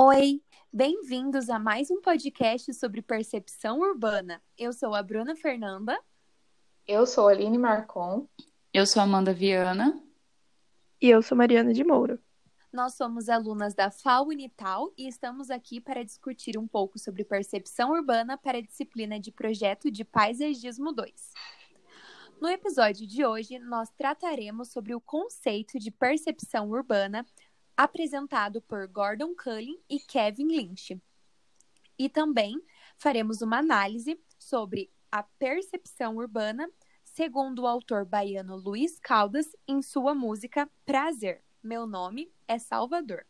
Oi, bem-vindos a mais um podcast sobre percepção urbana. Eu sou a Bruna Fernanda. Eu sou a Aline Marcon. Eu sou Amanda Viana. E eu sou Mariana de Moura. Nós somos alunas da FAO Unital e estamos aqui para discutir um pouco sobre percepção urbana para a disciplina de Projeto de Paisagismo 2. No episódio de hoje, nós trataremos sobre o conceito de percepção urbana apresentado por Gordon Cullen e Kevin Lynch. E também faremos uma análise sobre a percepção urbana, segundo o autor baiano Luiz Caldas, em sua música Prazer. Meu nome é Salvador.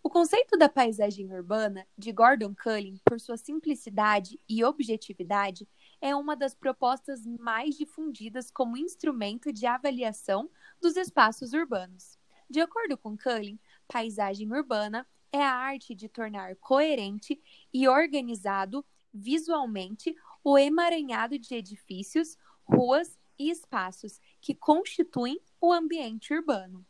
O conceito da paisagem urbana, de Gordon Cullen, por sua simplicidade e objetividade, é uma das propostas mais difundidas como instrumento de avaliação dos espaços urbanos. De acordo com Cullen, paisagem urbana é a arte de tornar coerente e organizado visualmente o emaranhado de edifícios, ruas e espaços que constituem o ambiente urbano.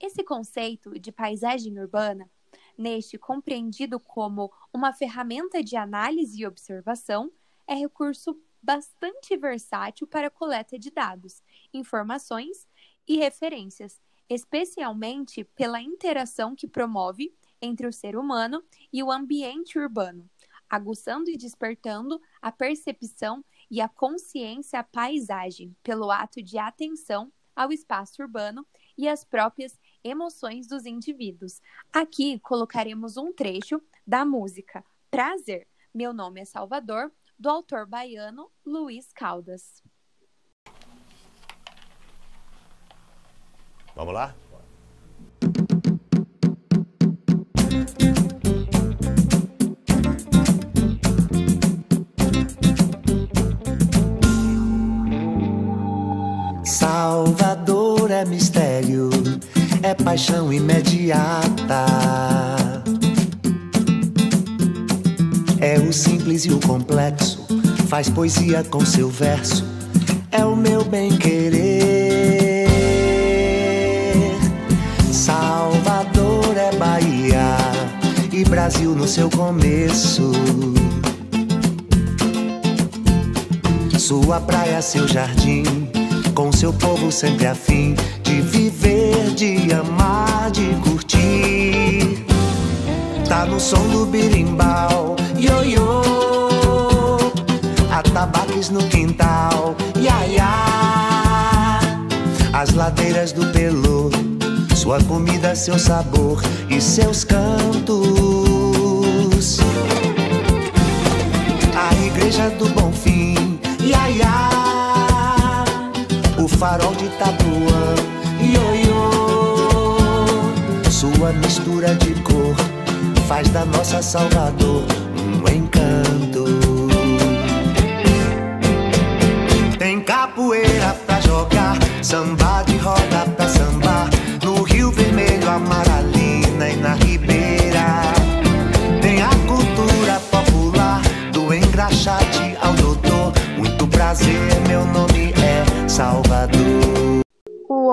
Esse conceito de paisagem urbana, neste compreendido como uma ferramenta de análise e observação, é recurso bastante versátil para a coleta de dados, informações e referências, especialmente pela interação que promove entre o ser humano e o ambiente urbano, aguçando e despertando a percepção e a consciência à paisagem pelo ato de atenção ao espaço urbano e às próprias emoções dos indivíduos. Aqui colocaremos um trecho da música Prazer. Meu nome é Salvador, do autor baiano Luiz Caldas. Vamos lá? Salvador é mistério, é paixão imediata. É o simples e o complexo, faz poesia com seu verso, é o meu bem querer. Brasil no seu começo. Sua praia, seu jardim, com seu povo sempre afim de viver, de amar, de curtir. Tá no som do birimbau, ioiô, atabaques no quintal, iaiá, as ladeiras do Pelô, sua comida, seu sabor e seus cantos. Farol de Itapuã, ioiô, sua mistura de cor faz da nossa Salvador um encanto. Tem capoeira pra jogar, samba de roda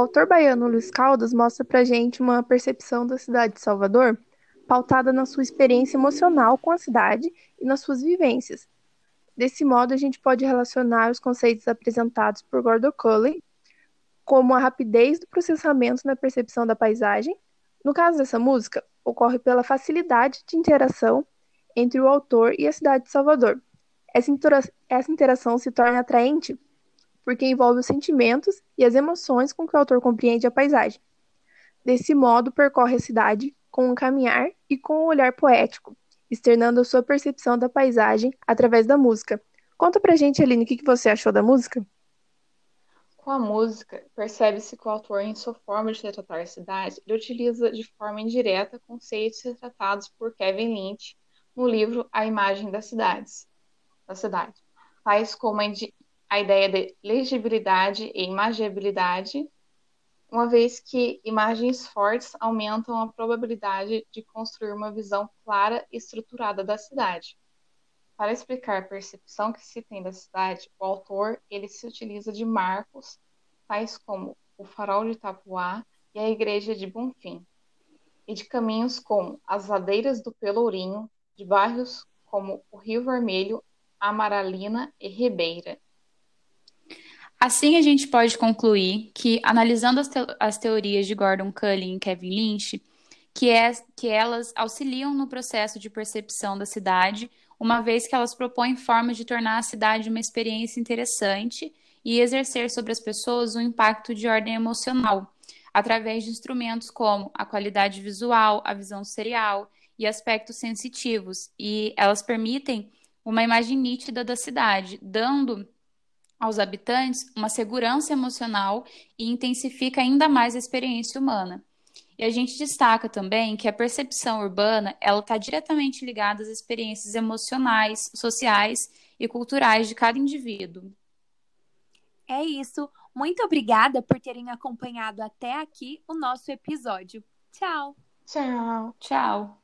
autor baiano Luiz Caldas mostra pra gente uma percepção da cidade de Salvador pautada na sua experiência emocional com a cidade e nas suas vivências. Desse modo, a gente pode relacionar os conceitos apresentados por Gordon Cullen, como a rapidez do processamento na percepção da paisagem. No caso dessa música, ocorre pela facilidade de interação entre o autor e a cidade de Salvador. Essa, intera essa interação se torna atraente porque envolve os sentimentos e as emoções com que o autor compreende a paisagem. Desse modo, percorre a cidade com um caminhar e com um olhar poético, externando a sua percepção da paisagem através da música. Conta pra gente, Aline, o que você achou da música? Com a música, percebe-se que o autor, em sua forma de retratar a cidade, ele utiliza de forma indireta conceitos retratados por Kevin Lynch no livro A Imagem das Cidades, da cidade, tais como a ideia de legibilidade e imagiabilidade, uma vez que imagens fortes aumentam a probabilidade de construir uma visão clara e estruturada da cidade. Para explicar a percepção que se tem da cidade, o autor ele se utiliza de marcos tais como o farol de Itapuá e a igreja de Bonfim. e de caminhos como as ladeiras do Pelourinho, de bairros como o Rio Vermelho, Amaralina e Ribeira. Assim, a gente pode concluir que, analisando as, te as teorias de Gordon Cullen e Kevin Lynch, que, é, que elas auxiliam no processo de percepção da cidade, uma vez que elas propõem formas de tornar a cidade uma experiência interessante e exercer sobre as pessoas um impacto de ordem emocional, através de instrumentos como a qualidade visual, a visão serial e aspectos sensitivos, e elas permitem uma imagem nítida da cidade, dando aos habitantes uma segurança emocional e intensifica ainda mais a experiência humana. E a gente destaca também que a percepção urbana ela está diretamente ligada às experiências emocionais, sociais e culturais de cada indivíduo. É isso. Muito obrigada por terem acompanhado até aqui o nosso episódio. Tchau. Tchau. Tchau.